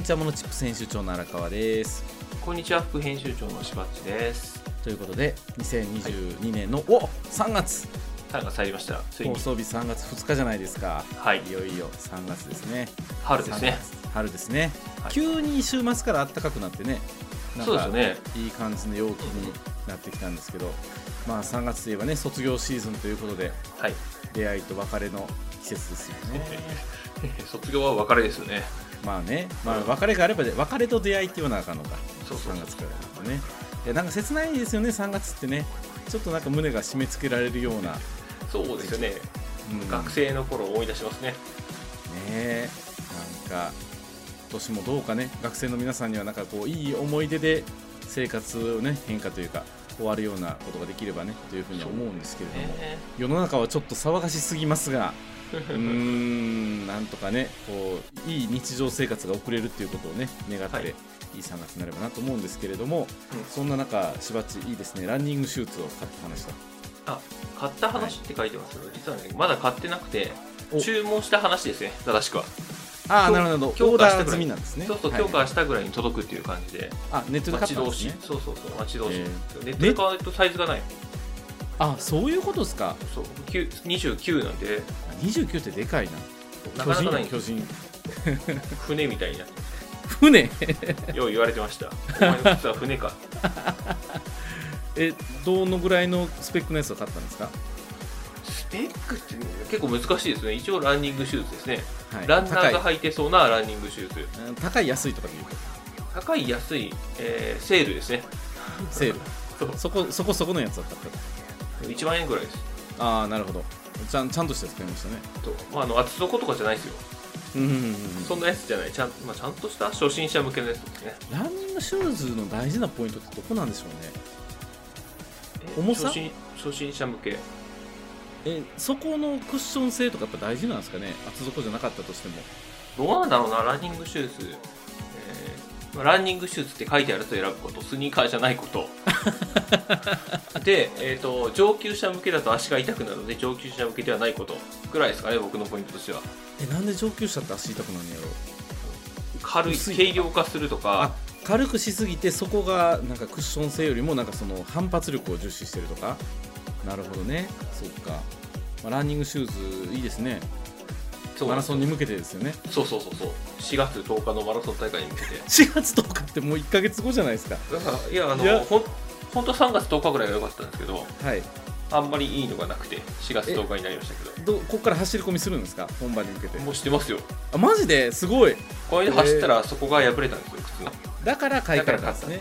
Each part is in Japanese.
にちはモノチップス編集長の荒川です。こんにちは副編集長のしばっちです。ということで2022年の、お3月。3月入りました。放送日3月2日じゃないですか。はい。いよいよ3月ですね。春ですね。3月。春ですね、はい。急に週末から暖かくなってねなんかそうですよね。いい感じの陽気になってきたんですけどまあ3月といえばね卒業シーズンということではい。出会いと別れの季節ですよね。卒業は別れですよねまあね、まあ、別れがあればで別れと出会いって言わなあかんのか。そうそう。3月からね。いやなんか切ないですよね3月ってね。ちょっとなんか胸が締め付けられるような、そうですよね、うん。学生の頃を思い出しますね。ねえ。なんか今年もどうかね。学生の皆さんにはなんかこういい思い出で生活をね変化というか終わるようなことができればねというふうには思うんですけれども、ね世の中はちょっと騒がしすぎますがうーんなんとかねこういい日常生活が送れるっていうことをね願って、はい。い、い3月になればなと思うんですけれども、うん。そんな中しばっちいいですね。ランニングシューズを買った話だ。あ買った話って書いてますけど、実はねまだ買ってなくてお。注文した話ですね。正しくは。ああ強なるほど。強化したぐらい。済みなんですね。そうそうはい。強化したぐらいに届くっていう感じで。あネットで買ったんですね。そうそうそう待ち遠し、えネットで買うとサイズがないあそういうことですか？そう9 29なんで。29ってでかいな。なかなかないんです巨人船みたいにな。船？よう言われてました。お前の靴は船か。えどのぐらいのスペックのやつを買ったんですか、スペックって結構難しいですね。一応ランニングシューズですね、はい、ランナーが履いてそうなランニングシューズ。うん高い安いとかで言うと高い安い、えーセールですね。セール。そこそこそこのやつだった1万円ぐらいです。ああなるほど。ちゃんちゃんとしたやつ買いましたね。と、まあ、あの厚底とかじゃないですよ。うんうんうんうん。そんなやつじゃない。ちゃん,、まあ、ちゃんとした初心者向けのやつですね。ランニングシューズの大事なポイントってどこなんでしょうね。え重さ？初心初心者向け。えそこのクッション性とかやっぱ大事なんですかね？厚底じゃなかったとしても。どうなんだろうなランニングシューズ、えーまあランニングシューズって書いてあるやつを選ぶことスニーカーじゃないこと で、えー、と上級者向けだと足が痛くなるので上級者向けではないことぐらいですかね僕のポイントとしては。えなんで上級者って足痛くなるんやろ軽い軽量化するとか。あ軽くしすぎてそこがなんかクッション性よりもなんかその反発力を重視してるとか？なるほどね。そっか、まあ、ランニングシューズいいですね。マそうラソンに向けてですよね。そうそうそうそう。4月10日のマラソン大会に向けて。4月10日ってもう1か月後じゃないですか。いやあのいや本当は3月10日ぐらいが良かったんですけどはい。あんまりいいのがなくて4月10日になりましたけど。どここから走り込みするんですか？本番に向けて。もうしてますよ。あマジで？すごい。これで走ったらそこが破れたんですよ靴の。だから買い替えたん買ったですね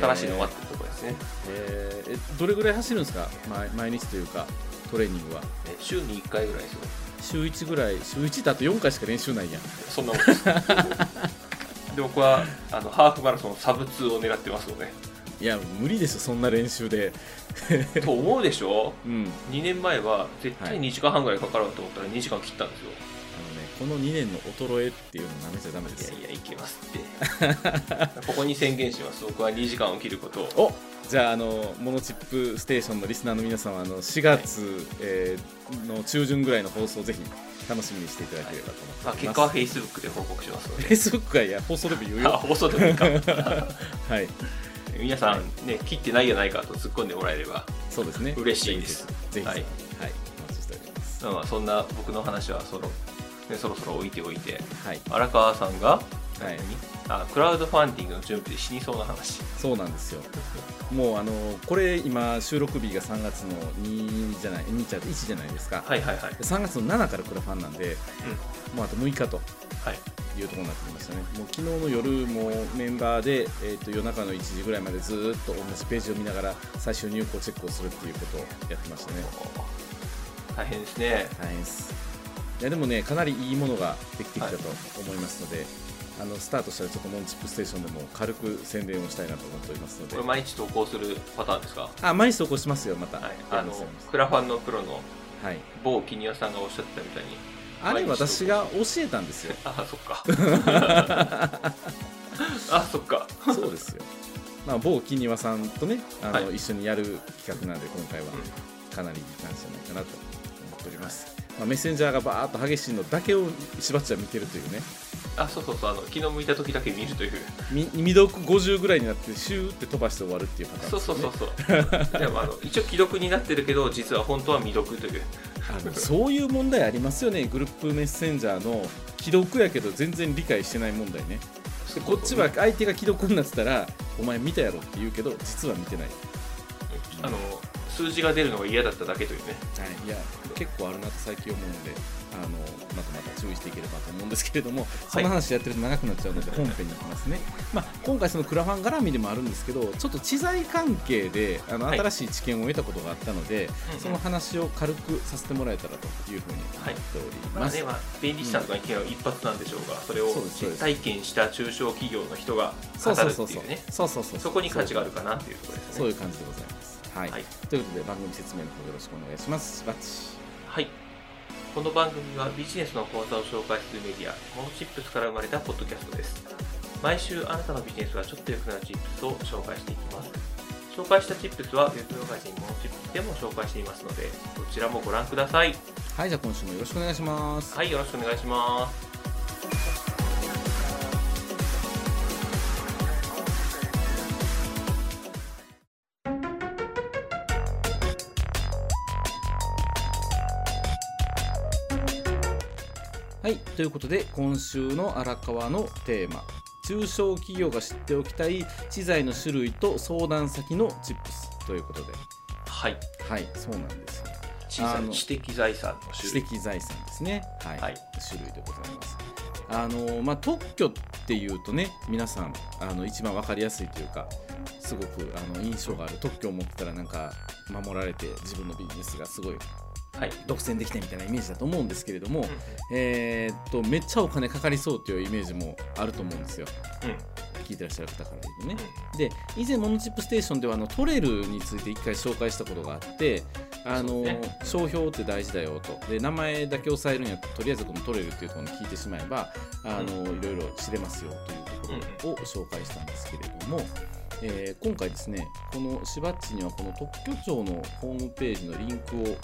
新しいの待ってるところですね。えー。えどれぐらい走るんですか？毎毎日というかトレーニングは。え週に1回ぐらいですよ。週1ぐらい？週1だと4回しか練習ないやん。そんなもんです。で僕はあのハーフマラソンサブ2を狙ってますのでいや無理ですよそんな練習で。と思うでしょ？うん。2年前は絶対はい。2時間半ぐらいかかると思ったら2時間切ったんですよ。あのねこの2年の衰えっていうのなめちゃダメですよ。いやいやいけますって。ここに宣言します。僕は2時間を切ることを。おじゃああのモノチップステーションのリスナーの皆さんはあの4月、えーの中旬ぐらいの放送をぜひ楽しみにしていただければとまあ、思っており結果はます。Facebook で報告しますのフェイで。スブックはいや放送でも言うよ。あ放送でもいいか。はい、皆さんね切ってないやないかと突っ込んでもらえればそうですね。嬉しいです。ぜひははい。い、お待ちしております。まあそんな僕の話はそろ,、ね、そろそろ置いておいてはい、荒川さんが、はい。あクラウドファンディングの準備で死にそうな話。そうなんですよ。もうあのこれ今収録日が3月の2じゃない2じゃ1じゃないですか。はいはいはい、3月の7からクラファンなんで、もうあと6日と。はい、いうところになってきましたね。もう昨日の夜もメンバーで、えー、と夜中の1時ぐらいまでずーっと同じページを見ながら最終入稿チェックをするっていうことをやってましたね。大変ですね大変です。いやでもね、かなりいいものができてきたと思いますので、あのスタートしたらちょっとモンチップステーションでも軽く宣伝をしたいなと思っておりますのでこれ、毎日投稿するパターンですか？あ毎日投稿しますよ、また。はい、やあのクラファンのプロのはい、某キニアさんがおっしゃってたみたいにあれ、私が教えたんですよ。あそっか あそっかそうですよ。まあ、某キニワさんとね、あのはい一緒にやる企画なんで、今回はかなりいい感じじゃないかなと思っております。まあ、メッセンジャーがバーっと激しいのだけをしばっちゃ見てるというね、あそうそうそうあの気の向いた時だけ見るという。み未読50ぐらいになってシューって飛ばして終わるっていうパターンそうそうそうそう。でもあの一応既読になってるけど実は本当は未読という。あのそういう問題ありますよね。グループメッセンジャーの既読やけど全然理解してない問題ね。でこっちは相手が既読になってたらお前見たやろって言うけど実は見てない、あの数字が出るのが嫌だっただけというね。い。や結構あるなって最近思うのであのまたまた注意していければと思うんですけれども、その話やってると長くなっちゃうので本編に行きますね、まあ、今回そのクラファン絡みでもあるんですけどちょっと知財関係であのはい。新しい知見を得たことがあったので、うんうん。その話を軽くさせてもらえたらというふうに思っております、まあねまあ、便利さんとかには一発なんでしょうが、それをそうですそうです。実体験した中小企業の人が語るっていうね。そうそうそう。そこに価値があるかなっていうところですね。そういう感じでございます。はい。はいということで番組説明の方よろしくお願いします。しばっち。はい。この番組はビジネスの講座を紹介するメディア、モノチップスから生まれたポッドキャストです。毎週あなたのビジネスがちょっと良くなるチップスを紹介していきます。紹介したチップスはウェブマガジンモノチップスでも紹介していますので、どちらもご覧ください。はい、じゃあ今週もよろしくお願いします。はい、よろしくお願いします。はい、ということで今週の荒川のテーマ。中小企業が知っておきたい知財の種類と相談先のチップスということで、はい。はい、そうなんです知的財産の種知類。的財産ですね。はい、はい種類でございます。あのまあ、特許っていうとね皆さんあの一番わかりやすいというかすごくあの印象がある特許を持ってたらなんか守られて自分のビジネスがすごい。独占できたみたいなイメージだと思うんですけれども、うんえーっとめっちゃお金かかりそうというイメージもあると思うんですよ。うん。聞いてらっしゃる方から言うとね。うん。で以前モノチップステーションではあのトレルについて一回紹介したことがあってあの、ね。商標って大事だよと。で名前だけ押さえるんやとりあえずこのトレルっていうところに聞いてしまえばあの、いろいろ知れますよというところを紹介したんですけれども、えー今回ですねこのしばっちにはこの特許庁のホームページのリンクを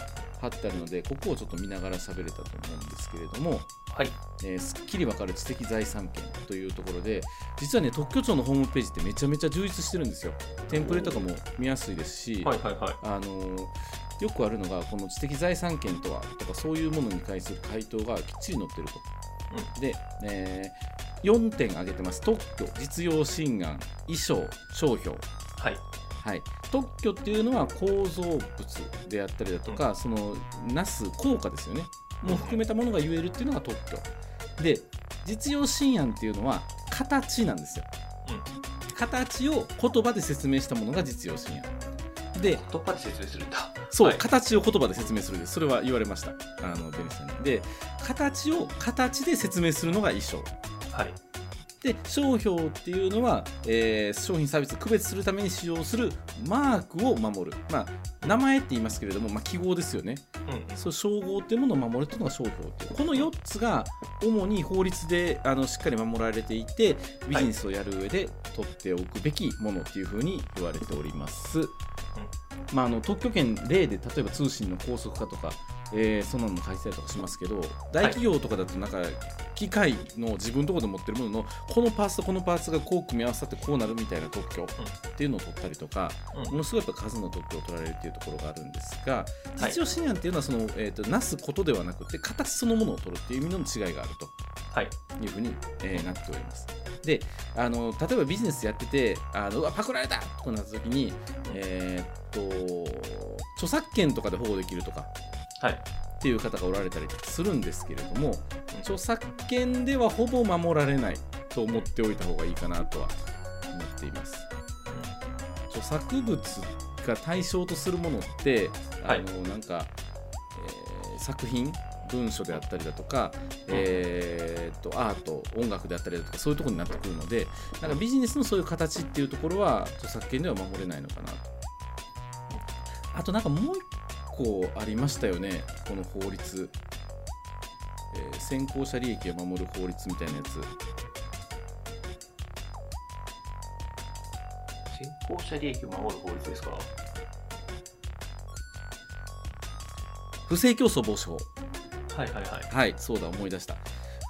貼ってあるのでここをちょっと見ながら喋れたと思うんですけれども、はい。えーすっきりわかる知的財産権というところで実はね特許庁のホームページってめちゃめちゃ充実してるんですよテンプレとかも見やすいですし、はいはいはい。あのーよくあるのがこの知的財産権とはとかそういうものに対する回答がきっちり載ってると、で、え4点挙げてます特許実用新案衣装商標はい。はい、特許っていうのは構造物であったりだとか、そのなす効果ですよね。も含めたものが言えるっていうのが特許。で実用新案っていうのは形なんですよ、形を言葉で説明したものが実用新案。で言葉で説明するんだ。そう、はい。形を言葉で説明するです。それは言われました。あのベニスさんに。で形を形で説明するのが衣装。はい。で商標っていうのは、えー商品サービスを区別するために使用するマークを守る、まあ、名前って言いますけれども、まあ、記号ですよね。うん。そう称号っていうものを守るっていうのが商標っていう。この4つが主に法律であのしっかり守られていてビジネスをやる上で取っておくべきものっていうふうに言われております、まあ、あの特許権例で例えば通信の高速化とか、えーそんなのも書いてたりとかしますけど大企業とかだとなんか機械の自分のところで持ってるもののこのパーツとこのパーツがこう組み合わさってこうなるみたいな特許っていうのを取ったりとか、うんものすごいやっぱ数の特許を取られるっていうところがあるんですがはい実用新案っていうのはその、えー、となすことではなくて形そのものを取るっていう意味の違いがあると。はい。いうふうに、えーなっております。であの例えばビジネスやっててあのうわパクられたとかなった時に、えーっと著作権とかで保護できるとかはい。っていう方がおられたりするんですけれども著作権ではほぼ守られないと思っておいた方がいいかなとは思っています。著作物が対象とするものってあの、はいなんか、えー作品文書であったりだとか、えーっとアート音楽であったりだとかそういうところになってくるのでなんかビジネスのそういう形っていうところは著作権では守れないのかなと。あとなんかもう一個ありましたよね。この法律、えー先行者利益を守る法律みたいなやつ。先行者利益を守る法律ですか？不正競争防止法。はいはいはい。はいそうだ思い出した。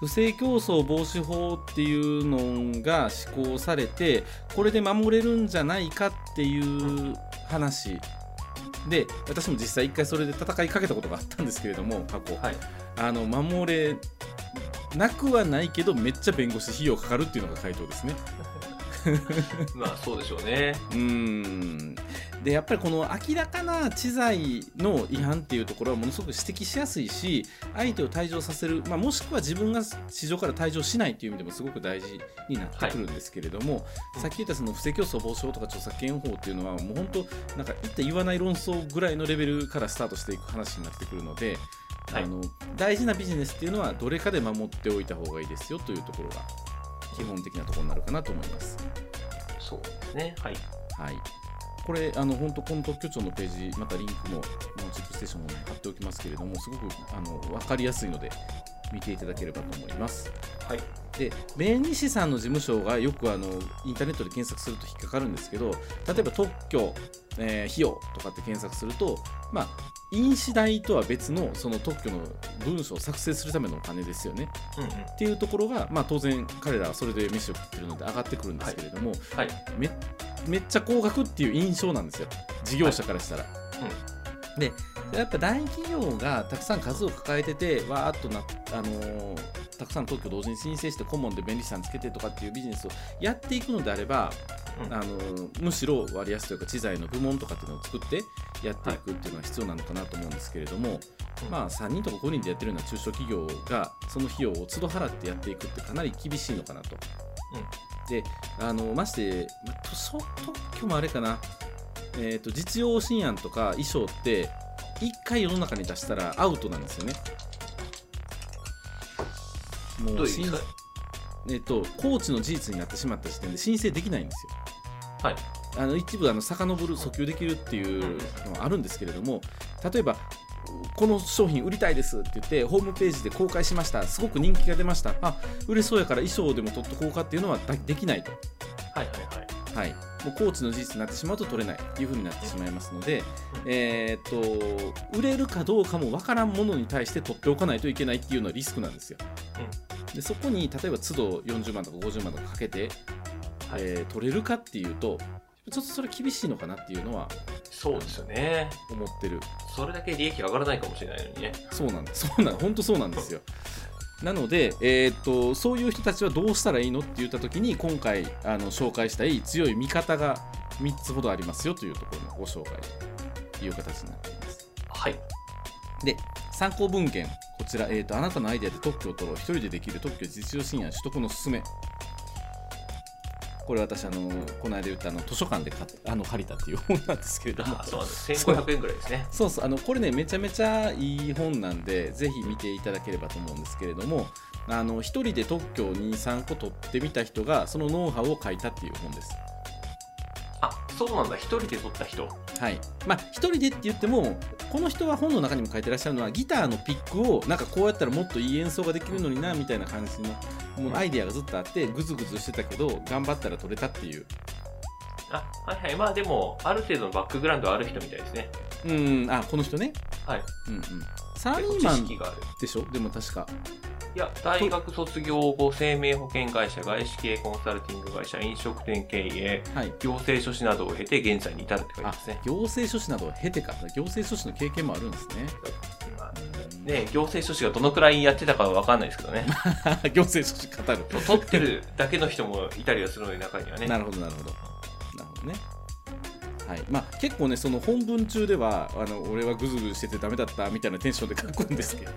不不正競争防止法っていうのが施行されてこれで守れるんじゃないかっていう話で私も実際1回それで戦いかけたことがあったんですけれども過去、はいあの守れなくはないけどめっちゃ弁護士費用かかるっていうのが回答ですね。まあそうでしょうね。うーん。でやっぱりこの明らかな知財の違反っていうところはものすごく指摘しやすいし相手を退場させる、まあ、もしくは自分が市場から退場しないっていう意味でもすごく大事になってくるんですけれども、うんさっき言ったその不正競争防止法とか著作権法っていうのはもう本当なんか言って言わない論争ぐらいのレベルからスタートしていく話になってくるので、はい。あの大事なビジネスっていうのはどれかで守っておいた方がいいですよというところが基本的なところになるかなと思います。そうですねはいはい。これ、あの、本当この特許庁のページ、またリンクも、あのチップステーションの方に貼っておきますけれども、すごく、あの、わかりやすいので、見ていただければと思います。はいで、弁理士さんの事務所がよく、あの、インターネットで検索すると引っかかるんですけど、例えば特許、えー費用とかって検索すると、まあ、印紙代とは別のその特許の文書を作成するためのお金ですよね。うんうん。っていうところが、まあ、当然彼らはそれで飯を食ってるので上がってくるんですけれども、はい。めめっちゃ高額っていう印象なんですよ。事業者からしたら。でやっぱ大企業がたくさん数を抱えててわーっとな、あのーたくさん特許同時に申請して顧問で便利士さんつけてとかっていうビジネスをやっていくのであれば、うん。あのーむしろ割安というか知財の部門とかっていうのを作ってやっていくっていうのは必要なのかなと思うんですけれども、うん。まあ、3人とか5人でやってるような中小企業がその費用を都度払ってやっていくってかなり厳しいのかなと。であのまして、まあ、特許もあれかな、えー、と実用新案とか衣装って1回世の中に出したらアウトなんですよね。もどういうえっと、コーチの事実になってしまった時点で申請できないんですよ。はい。あの一部あの遡る訴求できるっていうのはあるんですけれども例えばこの商品売りたいですって言ってホームページで公開しました。すごく人気が出ました。あ売れそうやから衣装でも取っとこうかっていうのはだできないと、はいはいはい。はい、もうコーチの事実になってしまうと取れないというふうになってしまいますので、えーっと売れるかどうかも分からんものに対して取っておかないといけないっていうのはリスクなんですよ。でそこに例えば都度40万とか50万とかかけて、はい。えー取れるかっていうとちょっとそれ厳しいのかなっていうのはそうですよね。思ってる。それだけ利益上がらないかもしれないのにね。そうなんです。そうなん本当そうなんですよ。なので、えーっとそういう人たちはどうしたらいいのって言った時に今回あの紹介したい強い味方が3つほどありますよというところのご紹介という形になっています。はい。で参考文献。こちら、えーとあなたのアイデアで特許を取ろう。一人でできる特許実用新案取得のすすめ。これ私あのこの間言ったあの図書館で買っあの借りたっていう本なんですけれども。あそうなんです1500円ぐらいですね。そう。そうあのこれねめちゃめちゃいい本なんでぜひ見ていただければと思うんですけれどもあの一人で特許を23個取ってみた人がそのノウハウを書いたっていう本です。あそうなんだ。一人で撮った人はい。まあ一人でって言ってもこの人は本の中にも書いてらっしゃるのはギターのピックをなんかこうやったらもっといい演奏ができるのになみたいな感じのもうアイデアがずっとあってグズグズしてたけど頑張ったら取れたっていう。あはいはい。まあでもある程度のバックグラウンドある人みたいですね。うんあこの人ね。はい。うんうん。サラリーマン知識があるでしょ？でも確かいや大学卒業後生命保険会社外資系コンサルティング会社飲食店経営はい。行政書士などを経て現在に至るって書いてあますね。行政書士などを経てか行政書士の経験もあるんですね。まあね行政書士がどのくらいやってたかは分かんないですけどね。行政書士語る。取ってるだけの人もいたりはするので中にはね。なるほどなるほど。なるほどねはい。まあ、結構ねその本文中ではあの俺はグズグズしててダメだったみたいなテンションで書くんですけど。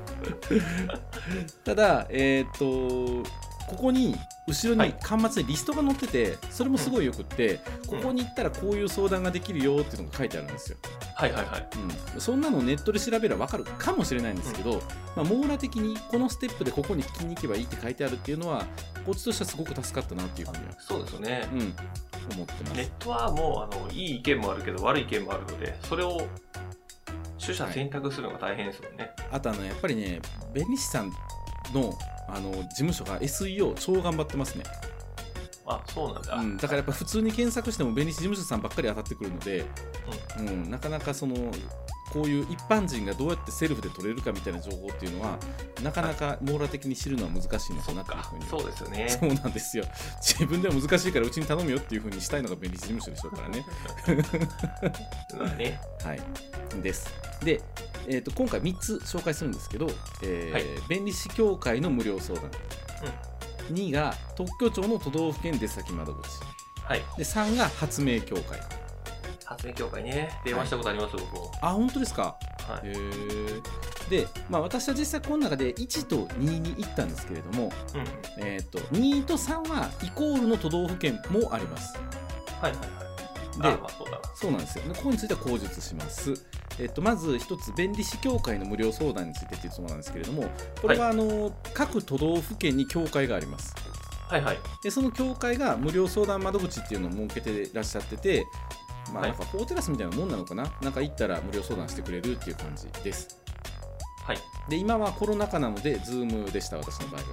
ただえっ、とここに後ろにはい。端末にリストが載っててそれもすごいよくって、うん。ここに行ったらこういう相談ができるよっていうのが書いてあるんですよ、はいはいはい。うん、そんなのネットで調べれば分かるかもしれないんですけど、まあ、網羅的にこのステップでここに聞きに行けばいいって書いてあるっていうのはこっちとしてはすごく助かったなっていうふうには、そうですよね。うん、思ってます。ネットはもうあのいい意見もあるけど悪い意見もあるのでそれを取捨選択するのが大変ですもんね、あとあのやっぱりね弁理士さんのあの事務所が SEO 超頑張ってますね、あそうなんだ、うん、だからやっぱ普通に検索しても弁理士事務所さんばっかり当たってくるので、うん。なかなかその広こういう一般人がどうやってセルフで取れるかみたいな情報っていうのはなかなか網羅的に知るのは難しいのかなっていうふうに。そうですよね。そうなんですよ。自分では難しいからうちに頼むよっていうふうにしたいのが便利事務所でしょうからね。まあね。はい。です。で、えー、と今回3つ紹介するんですけど、えーはい。弁理士協会の無料相談、2が特許庁の都道府県出先窓口。はい。で3が発明協会発明協会ね。電話したことあります、僕も。あ本当ですか？はい。へー。で、まあ、私は実際この中で1と2に行ったんですけれども、うん。えー、と2と3はイコールの都道府県もあります。はいはいはい。であまあそうだなそうなんですよ。でここについては口述します、えっと、まず一つ弁理士協会の無料相談についてっていうところなんですけれどもこれはあの、各都道府県に協会があります。はいはい。でその協会が無料相談窓口っていうのを設けてらっしゃっててまあはい。なんかフォーテラスみたいなもんなのかな？なんか行ったら無料相談してくれるっていう感じです。はい。で今はコロナ禍なので Zoom でした私の場合は。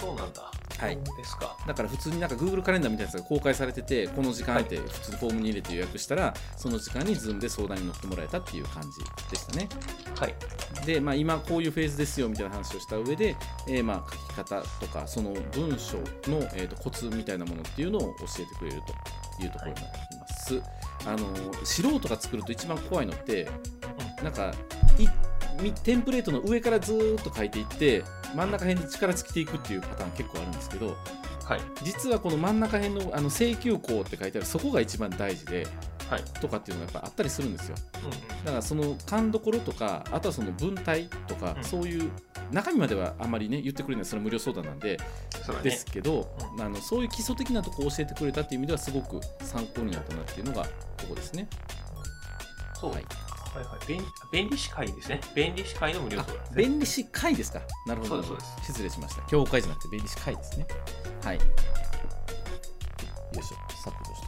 そうなんだ。はい。ですか。だから普通になんか Google カレンダーみたいなやつが公開されててこの時間って普通にフォームに入れて予約したらその時間に Zoom で相談に乗ってもらえたっていう感じでしたね。はい。で、まあ、今こういうフェーズですよみたいな話をした上で、えーまあ書き方とかその文章の、えーとコツみたいなものっていうのを教えてくれるというところになります、あの素人が作ると一番怖いのってなんかテンプレートの上からずーっと書いていって真ん中辺に力尽きていくっていうパターン結構あるんですけどはい。実はこの真ん中辺のあの請求項って書いてあるそこが一番大事ではいとかっていうのがやっぱあったりするんですよ。うんうん。だからその勘どころとかあとはその文体とか、うん。そういう中身まではあんまりね言ってくれないそれは無料相談なんで、ね。ですけど、うあのそういう基礎的なところを教えてくれたっていう意味ではすごく参考になったなっていうのがここですね。そう。はい。はいはい。便便利士会ですね。便利士会の無料あ相談。ね弁理士会ですか。なるほど。そうですそう失礼しました。協会じゃなくて弁理士会ですね。はい。よいしょ。削除しとこう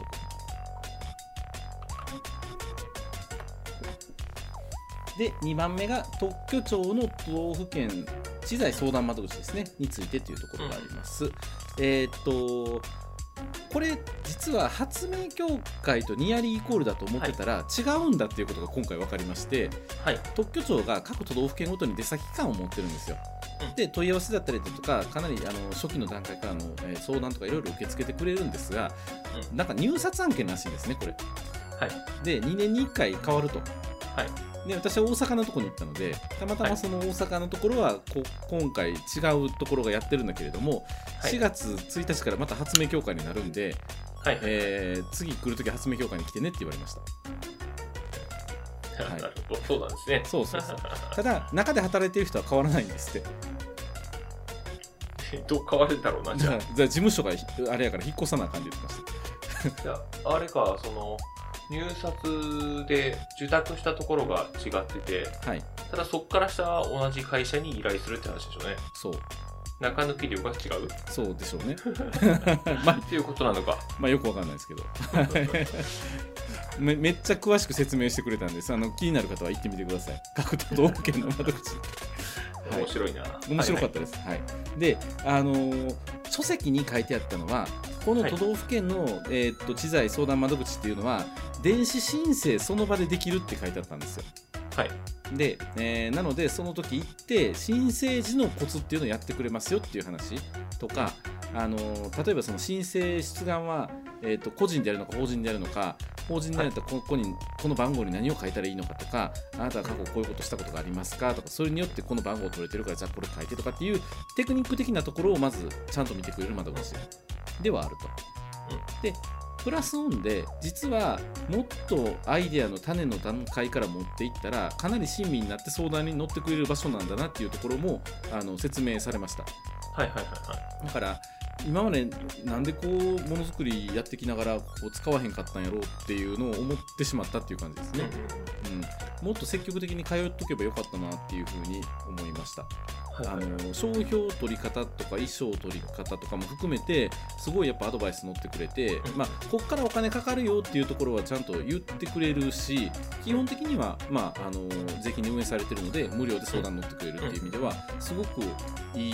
で2番目が特許庁の都道府県知財相談窓口ですねについてというところがあります、えーっとこれ実は発明協会とニアリーイコールだと思ってたら、違うんだっていうことが今回分かりましてはい。特許庁が各都道府県ごとに出先機関を持ってるんですよ。うん。で問い合わせだったりだとかかなりあの初期の段階からの、えー相談とかいろいろ受け付けてくれるんですが、うなんか入札案件らしいんですねこれ。はい。で2年に1回変わると。はいで私は大阪のところに行ったのでたまたまその大阪のところはこ今回違うところがやってるんだけれども、はい。4月1日からまた発明協会になるんで、はい。えー次来るとき発明協会に来てねって言われました。はい。なるほど。そうなんですね。そうそうそう。ただ中で働いてる人は変わらないんですって。どう変わるんだろうなじゃあ。じゃあ事務所がひあれやから引っ越さなあかんって言ってましあじゃああれかその入札で受託したところが違っててたはい。ただそこからした同じ会社に依頼するって話でしょうね。そう。中抜き量が違う。そうでしょうね。まあっていうことなのか。まあよくわかんないですけど。めめっちゃ詳しく説明してくれたんです。あの気になる方は行ってみてください。各都道府県の窓口。はい。面白いな、面白かったです。はい。で、あのー書籍に書いてあったのは、この都道府県の、えーっと知財相談窓口っていうのは、電子申請その場でできるって書いてあったんですよ。はいで、えーなので、その時行って、申請時のコツっていうのをやってくれますよっていう話とか、あのー例えばその申請出願は、えー、と個人でやるのか法人でやるのか法人でやるとここにこの番号に何を書いたらいいのかとかあなたは過去こういうことしたことがありますかとかそれによってこの番号取れてるからじゃあこれ書いてとかっていうテクニック的なところをまずちゃんと見てくれる窓口ではあると。でプラスオンで実はもっとアイデアの種の段階から持っていったらかなり親身になって相談に乗ってくれる場所なんだなっていうところもあの説明されました。はいはいはいはいだから今までなんでこうものづくりやってきながらこう使わへんかったんやろうっていうのを思ってしまったっていう感じですね、うん、もっと積極的に通っとけばよかったなっていうふうに思いました。あの商標取り方とか衣装取り方とかも含めてすごいやっぱアドバイス乗ってくれて、うん。まあ、こっからお金かかるよっていうところはちゃんと言ってくれるし基本的には、まあ、あの税金に運営されてるので無料で相談乗ってくれるっていう意味ではすごくいい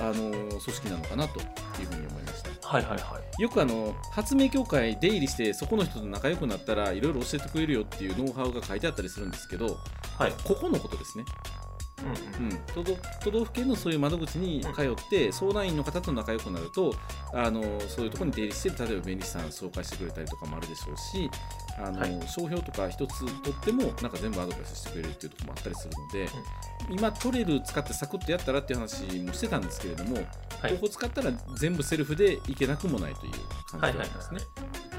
あの組織なのかなとっていうふうに思いました。はいはいはい。よくあの発明協会出入りしてそこの人と仲良くなったらいろいろ教えてくれるよっていうノウハウが書いてあったりするんですけどはい。ここのことですね、うんうん。うん、都道都道府県のそういう窓口に通って相談員の方と仲良くなるとあのそういうところに出入りして例えば便利士さん紹介してくれたりとかもあるでしょうしあの、はい。商標とか一つ取ってもなんか全部アドバイスしてくれるっていうところもあったりするので、今取れる使ってサクッとやったらっていう話もしてたんですけれども、はい。ここ使ったら全部セルフでいけなくもないという感じでありますね。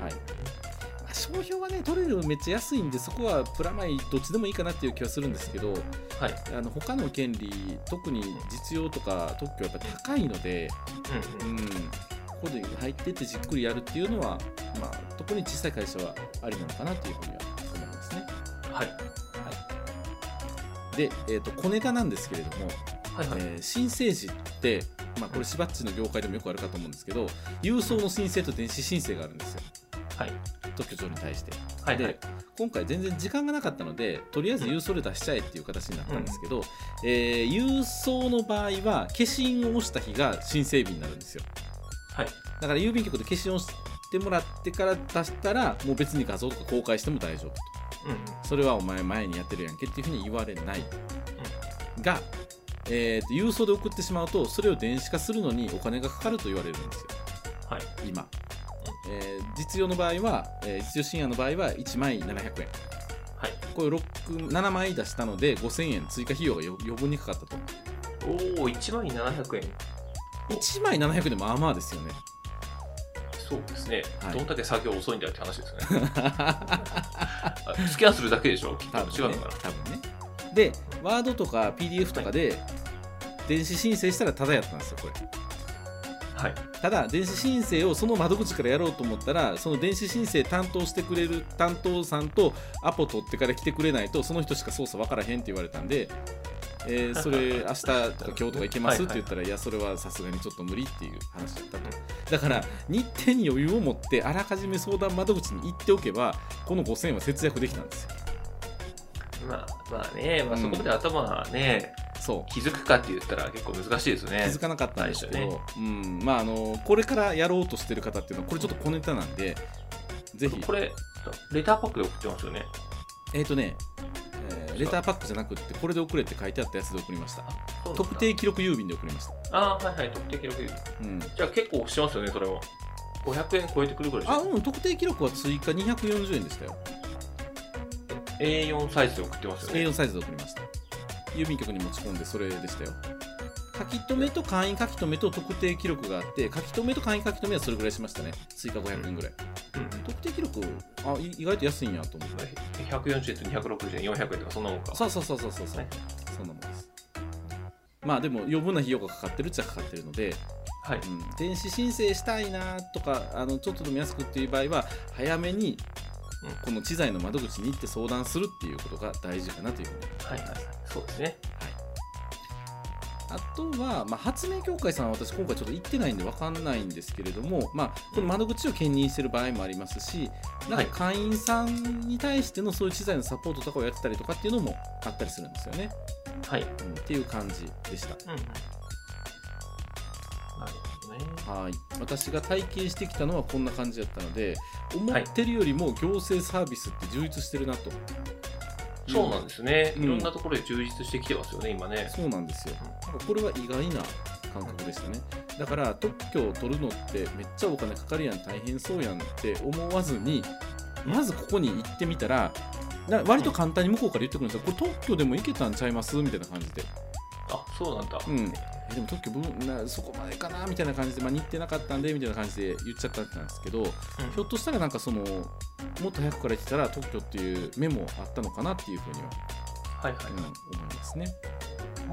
はいまあ商標はね取れるのめっちゃ安いんでそこはプラマイどっちでもいいかなっていう気はするんですけどはい。あの他の権利特に実用とか特許はやっぱ高いので、うんうん。うん、ここで入ってってじっくりやるっていうのは、まあ、特に小さい会社はありなのかなというふうには思いますね。はい。で、えー、と小ネタなんですけれども、はいはい。えー申請時って、まあ、これしばっちの業界でもよくあるかと思うんですけど郵送の申請と電子申請があるんですよ。はい。特許庁に対して。はいはい。で今回全然時間がなかったのでとりあえず郵送で出しちゃえっていう形になったんですけど、えー郵送の場合は消印を押した日が申請日になるんですよはい。だから郵便局で消印を押してもらってから出したらもう別に画像とか公開しても大丈夫と。うんうん。それはお前前にやってるやんけっていうふうに言われない、が、えーと郵送で送ってしまうとそれを電子化するのにお金がかかると言われるんですよ。はい。今、えー実用の場合は、えー実用深夜の場合は1枚700円。はい。これ6 7枚出したので5000円追加費用がよ余分にかかったと。おお1万700円1枚700円でまあまあですよね。そうですね、はい。どんだけ作業遅いんだよって話ですよね。あ スキャンするだけでしょきっと。違うのかな。多分ね。でワードとか PDF とかで電子申請したらタダやったんですよこれ。はい。ただ電子申請をその窓口からやろうと思ったらその電子申請担当してくれる担当さんとアポ取ってから来てくれないとその人しか操作分からへんって言われたんで、えーそれ明日とか今日とか行けます？って言ったらいやそれはさすがにちょっと無理っていう話だったと。だから日程に余裕を持ってあらかじめ相談窓口に行っておけばこの5000円は節約できたんですよ。まあまあね、まあ、うん。そこまで頭はね、そう。気づくかって言ったら結構難しいですね。気づかなかったんですけど、最初うん。まああのこれからやろうとしてる方っていうのはこれちょっと小ネタなんでぜひ。これレターパックで送ってますよね。えっ、とね、えーレターパックじゃなくってこれで送れって書いてあったやつで送りました。特定記録郵便で送りました、ああはいはい特定記録うん、じゃあ結構してますよねそれは。500円超えてくるぐらいであうん特定記録は追加240円でしたよ。A4 サイズで送ってますよね。A4 サイズで送りました。郵便局に持ち込んでそれでしたよ書き留めと簡易書き留めと特定記録があって書き留めと簡易書き留めはそれぐらいしましたね。追加500円ぐらい。うん。特定記録あい意外と安いんやと思って。140円と260円400円とかそんなもんか。そうそうそうそうそうそんなもんです。まあでも余分な費用がかかってるっちゃかかってるので、はい。うん、電子申請したいなとかあのちょっとでも安くっていう場合は早めにうん。この知財の窓口に行って相談するっていうことが大事かなというふうにはいはい。そうですねあとは、まあ、発明協会さんは私今回ちょっと行ってないんで分かんないんですけれども、まあ、この窓口を兼任してる場合もありますしなんか会員さんに対してのそういう知財のサポートとかをやってたりとかっていうのもあったりするんですよね、はい。うんうん、っていう感じでした。なるほどね。はい。私が体験してきたのはこんな感じだったので思ってるよりも行政サービスって充実してるなと、そうなんですね、うん。いろんなところで充実してきてますよね今ね。そうなんですよ。なんかこれは意外な感覚でしたね。だから特許を取るのってめっちゃお金かかるやん大変そうやんって思わずにまずここに行ってみたらな割と簡単に向こうから言ってくるんですよ。これ特許でもいけたんちゃいます？みたいな感じであそうなんだ、うん。えでも特許分なそこまでかな？みたいな感じで、まあ、日程なかったんでみたいな感じで言っちゃったんですけどひょっとしたらなんかそのもっと早くから言ってたら特許っていうメモあったのかなっていうふうには、はいはい、うん、思いますね。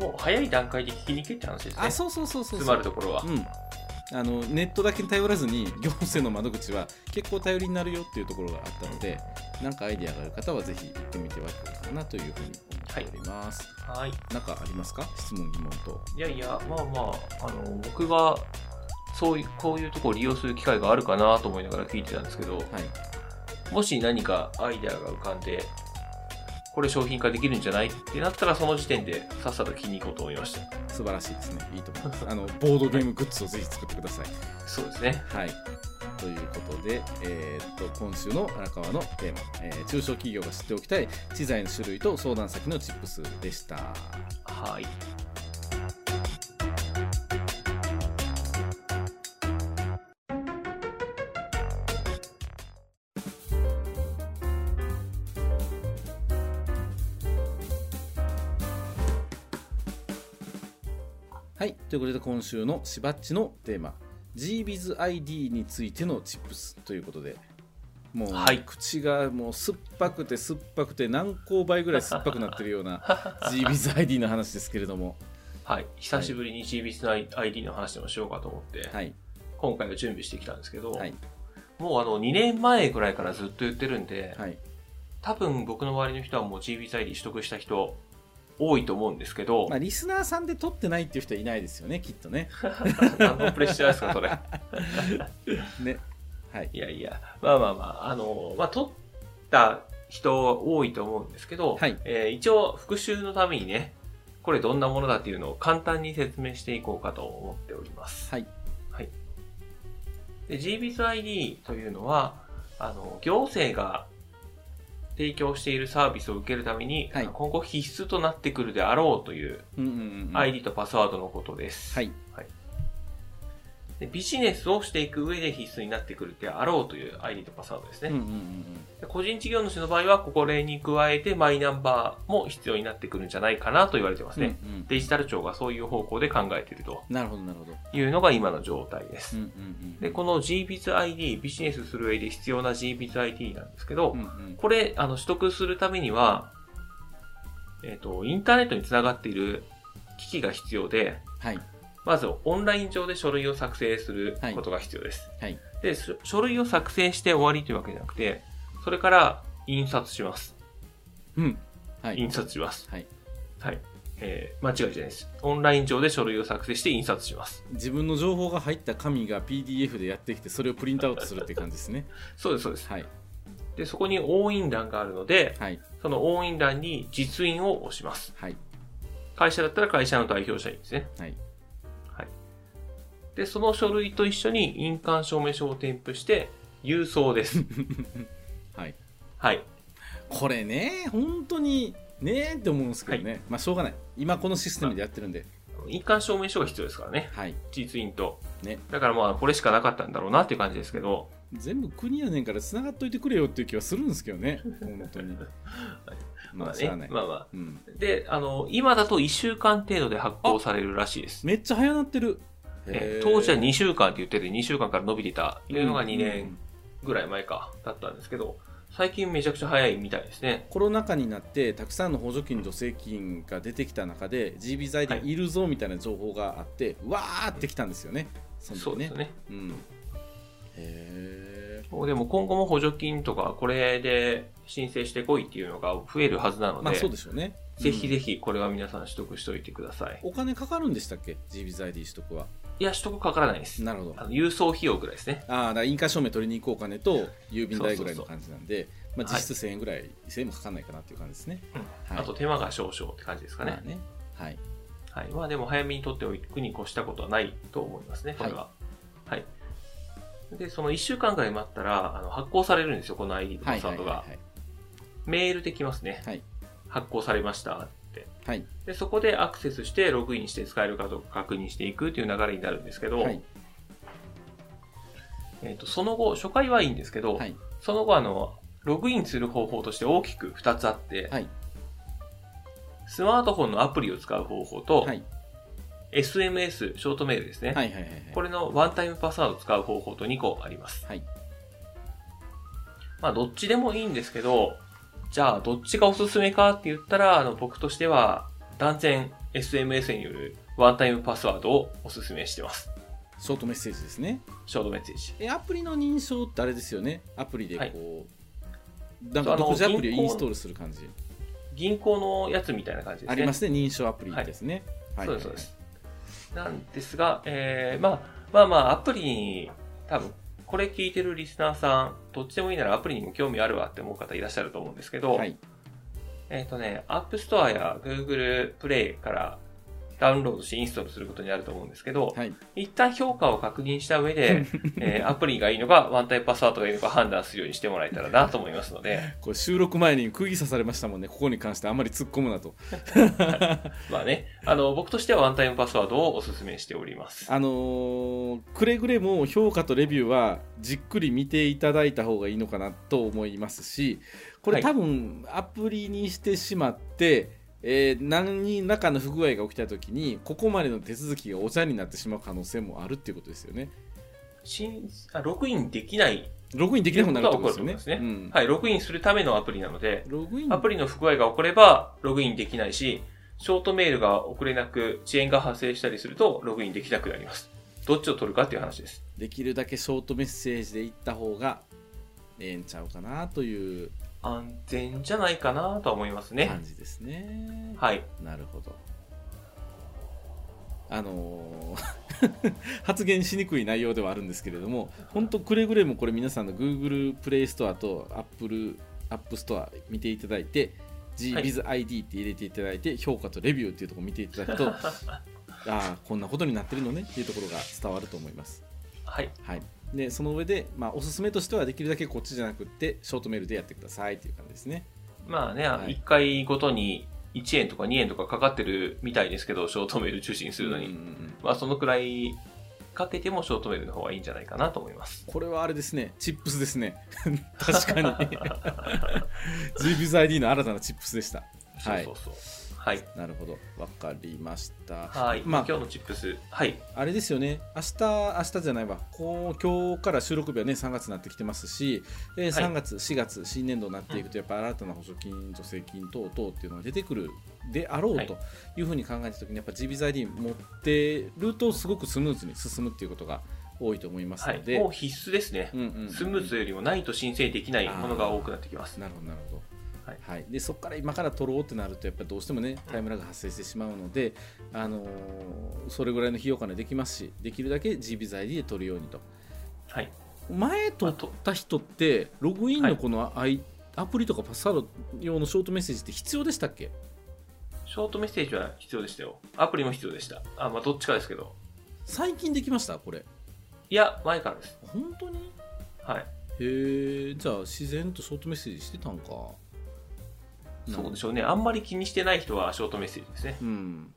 もう早い段階で聞きに行けって話ですね。あそうそうそうそう詰まるところは、うん。あのネットだけに頼らずに行政の窓口は結構頼りになるよっていうところがあったので何かアイデアがある方はぜひ行ってみてはいかがかなというふうに思っております。はいなんかありますか？質問疑問と。いやいやまあまああの僕がそういうこういうところを利用する機会があるかなと思いながら聞いてたんですけどはい。もし何かアイデアが浮かんでこれ商品化できるんじゃないってなったら、その時点でさっさと聞きに行こうと思いました。素晴らしいですね。いいと思います。あの、ボードゲームグッズをぜひ作ってください。そうですね。はい。ということで、えーっと、今週の荒川のテーマ、えー中小企業が知っておきたい資材の種類と相談先のチップスでした。はい。はい。ということで、今週のしばっちのテーマ、GBizID についてのチップスということで、もう、はい口がもう酸っぱくて酸っぱくて何光倍ぐらい酸っぱくなってるような GBizID の話ですけれども、はい。久しぶりに GBIS の ID の話でもしようかと思って、はい。今回は準備してきたんですけど、はい。もうあの2年前ぐらいからずっと言ってるんで、はい。多分僕の周りの人はもう GBIS ID 取得した人多いと思うんですけど、まあ、リスナーさんで撮ってないっていう人はいないですよね、きっとね。何のプレッシャーですか、それ。ね。はい。いやいや、まあまあまあ、あの、まあ、取った人多いと思うんですけど、はいえー一応復習のためにね、これどんなものだっていうのを簡単に説明していこうかと思っております。はい。はい。で、GBIS-ID というのは、あの、行政が提供しているサービスを受けるために、はい今後必須となってくるであろうという。ID とパスワードのことです。はい。でビジネスをしていく上で必須になってくるであろうという ID とパスワードですね。うんうんうんで個人事業主の場合は、これに加えてマイナンバーも必要になってくるんじゃないかなと言われてますうん。ね。うんうんデジタル庁がそういう方向で考えているとなるほど、なるほど。いうのが今の状態です。うんうんうん。で、この GBizID、ビジネスする上で必要な GBizID なんですけど、うんうん。これ、あの、取得するためには、えっ、と、インターネットにつながっている機器が必要で、はい。まず、オンライン上で書類を作成することが必要です。はい。で、そ書類を作成して終わりというわけじゃなくて、それから印刷します。うん。はい。印刷します。はい。はい。えー、間違いじゃないです。オンライン上で書類を作成して印刷します。自分の情報が入った紙が PDF でやってきて、それをプリントアウトするって感じですね。そうです、そうです。はい。で、そこに押印欄があるので、はい。その押印欄に実印を押します。はい。会社だったら会社の代表者にですね。はい。はい。で、その書類と一緒に印鑑証明書を添付して、郵送です。はい。はい。これね、本当に、ねーって思うんですけどね。まあ、しょうがない。今このシステムでやってるんで。印鑑証明書が必要ですからね。はい。実印と。ね。だからまあ、これしかなかったんだろうなっていう感じですけど、全部国やねんから繋がっといてくれよっていう気はするんですけどね。本当に。まあ、しゃあない。まあまあ。うん。で、あの、今だと1週間程度で発行されるらしいです。めっちゃ早なってる。えへー。当時は2週間って言ってて、2週間から伸びてたっていうのが2うん。年ぐらい前か、だったんですけど、最近めちゃくちゃ早いみたいですね。コロナ禍になってたくさんの補助金助成金が出てきた中で GB 財でい。るぞみたいな情報があって、わーってきたんですよね。その時そうですよね。うん。へでも今後も補助金とかこれで申請してこいっていうのが増えるはずなので、えまあそうでしょうね。ぜひぜひ、ひこれは皆さん取得しておいてください。うんお金かかるんでしたっけ？GB 財 D 取得はいや、取得かからないです。なるほど郵送費用ぐらいですね。ああだから印鑑証明取りに行こうお金と郵便代ぐらいの感じなんでまあ、実質1000円ぐらい、1000円もかかんないかなっていう感じですね、はいあと手間が少々って感じですかね。まあねはいはい。まあでも早めに取っておくに越したことはないと思いますね、これは。はい。で、その1週間ぐらい待ったら、あの発行されるんですよ、この ID とはいパスワードが。はいメールできますね。はい発行されました。はい。で、そこでアクセスしてログインして使えるかどうか確認していくという流れになるんですけど、はい。えっ、と、その後、初回はいいんですけど、はい。その後、あの、ログインする方法として大きく2つあって、はい。スマートフォンのアプリを使う方法と、はい。SMS、ショートメールですね。はいはいはいはい。これのワンタイムパスワードを使う方法と2個あります。はい。まあ、どっちでもいいんですけど、じゃあ、どっちがおすすめかって言ったら、あの、僕としては、断然 SMS によるワンタイムパスワードをおすすめしてます。ショートメッセージですねショートメッセージ。えアプリの認証ってあれですよねアプリでこう、はいなんか独自アプリをインストールする感じ、銀行のやつみたいな感じですね。ありますね認証アプリですね、はいそうです、そうです。なんですが、えー、まあ、まあまあ、アプリに、多分、これ聞いてるリスナーさん、どっちでもいいならアプリにも興味あるわって思う方いらっしゃると思うんですけど、はい。えっ、とね、App Store や Google Play からダウンロードしてインストールすることになると思うんですけど、はい。一旦評価を確認した上で、えーアプリがいいのか、ワンタイムパスワードがいいのか判断するようにしてもらえたらなと思いますので、これ収録前に釘刺されましたもんね。ここに関してあんまり突っ込むなと。まあね、あの、僕としてはワンタイムパスワードをお勧めしております。あのーくれぐれも評価とレビューはじっくり見ていただいた方がいいのかなと思いますしこれはい多分アプリにしてしまって、えー何らかの不具合が起きた時にここまでの手続きがお茶になってしまう可能性もあるっていうことですよね。新あログインできない、ログインできなくなるってことですよね。ねうん。はい、ログインするためのアプリなので、ログイン。アプリの不具合が起これば、ログインできないし、ショートメールが送れなく、遅延が発生したりすると、ログインできなくなります。どっちを取るかっていう話です。できるだけショートメッセージでいった方がええんちゃうかなという安全じゃないかなとは思いますね。感じですねはい。なるほど。あのー 発言しにくい内容ではあるんですけれども、本当くれぐれもこれ皆さんの Google プレイストアと Apple App Store 見ていただいて、GBizID って入れていただいて、評価とレビューっていうところを見ていただくと、ああ、こんなことになってるのねっていうところが伝わると思います。はい。はい。で、その上で、まあ、おすすめとしてはできるだけこっちじゃなくって、ショートメールでやってくださいっていう感じですね。まあね、はい1回ごとに1円とか2円とかかかってるみたいですけど、ショートメール中心にするのに。うんうんうんまあそのくらいかけてもショートメールの方がいいんじゃないかなと思います。これはあれですね、チップスですね。確かに。GBizID の新たなチップスでした。はいそうそうそう。はい。なるほど。わかりました。はい。まあ今日のチップス。はい。あれですよね、明日、明日じゃないわ、こう今日から収録日はね、3月になってきてますし、えーはい3月、4月、新年度になっていくと、やっぱ新たな補助金、助成金等々っていうのが出てくるであろうはいというふうに考えたときに、やっぱ GBizID 持ってると、すごくスムーズに進むっていうことが多いと思いますはい。ので、もう必須ですね。うんうんうんスムーズよりもないと申請できないものが多くなってきます。なるほどなるほど、はいはい、でそこから今から取ろうってなるとやっぱりどうしてもねタイムラグ発生してしまうので、あのーそれぐらいの費用からできますしできるだけ GBizID で取るようにとはい。前取った人ってログインのこのアイ、アプリとかパスワード用のショートメッセージって必要でしたっけ？ショートメッセージは必要でしたよ。アプリも必要でした。あ、まあどっちかですけど。最近できました？これいや、前からです。本当に？はい。へえじゃあ自然とショートメッセージしてたんかそうでしょうね。あんまり気にしてない人はショートメッセージですね。うん。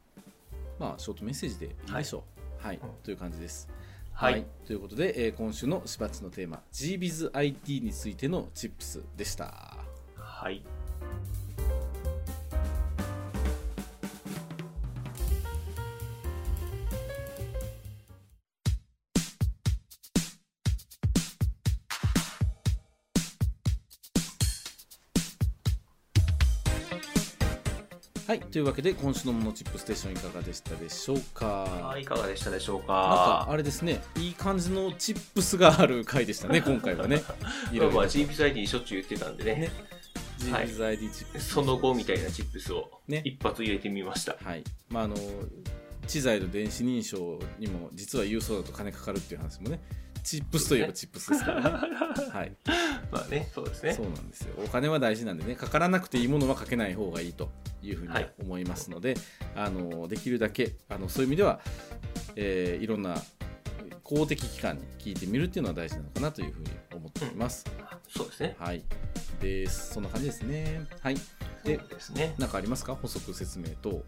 まあショートメッセージでいいでしょう。はい、うん。という感じです。はい。ということで、えー今週のしばっちのテーマ GBizIT についてのチップスでした。はい。はい。というわけで今週のモノチップステーションいかがでしたでしょうか？はい、いかがでしたでしょうなんかか。あれですねいい感じのチップスがある回でしたね 今回はね。いろいろまあまあ GPSID しょっちゅう言ってたんでね。ねはい GBizID チップス。その後みたいなチップスをね。一発入れてみました。はい。まああの知財の電子認証にも実は郵送だと金かかるっていう話もね。チップスといえばチップスですからね。はいまあね、そうですね。そ。うなんですよ。お金は大事なんでねかからなくていいものはかけない方がいいというふうにはい。思いますので、あのできるだけあのそういう意味では、えーいろんな公的機関に聞いてみるっていうのは大事なのかなというふうに思っております、そうですね。はい。ですそんな感じですね。はい。でですね。何かありますか？補足説明と。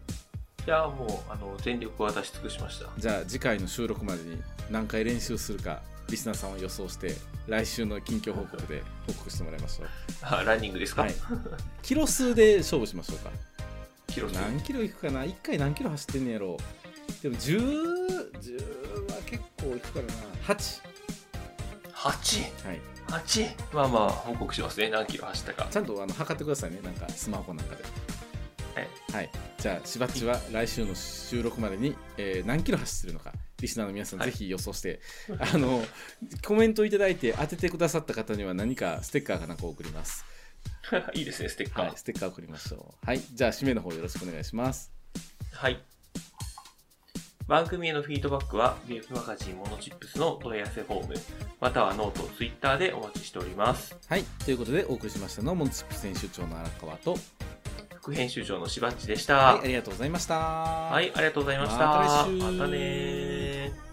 いや、もう、あの、全力を出し尽くしました。じゃあ次回の収録までに何回練習するかリスナーさんは予想して来週の近況報告で報告してもらいましょう。あランニングですか、はい。キロ数で勝負しましょうか。キロ数？何キロいくかな？1回何キロ走ってんねやろ。でも1010は結構いくからな。8 8?8? はい。まあまあ、報告しますね。何キロ走ったか。ちゃんとあの測ってくださいね。なんかスマホなんかで。はい。はい。じゃあしばっちは来週の収録までに、えー何キロ走ってるのかリスナーの皆さんはいぜひ予想して、あのコメントいただいて当ててくださった方には何かステッカーかなんか送ります いいですね、ステッカー。はいステッカー送りましょうはいじゃあ締めの方よろしくお願いしますはい。番組へのフィードバックは、ウェブマガジンモノチップスの問い合わせフォーム、またはノート、ツイッターでお待ちしております。はいということでお送りしましたのはモンチップ編集長の荒川と編集長のしばっちでした。はい、ありがとうございました。はい、ありがとうございました。またね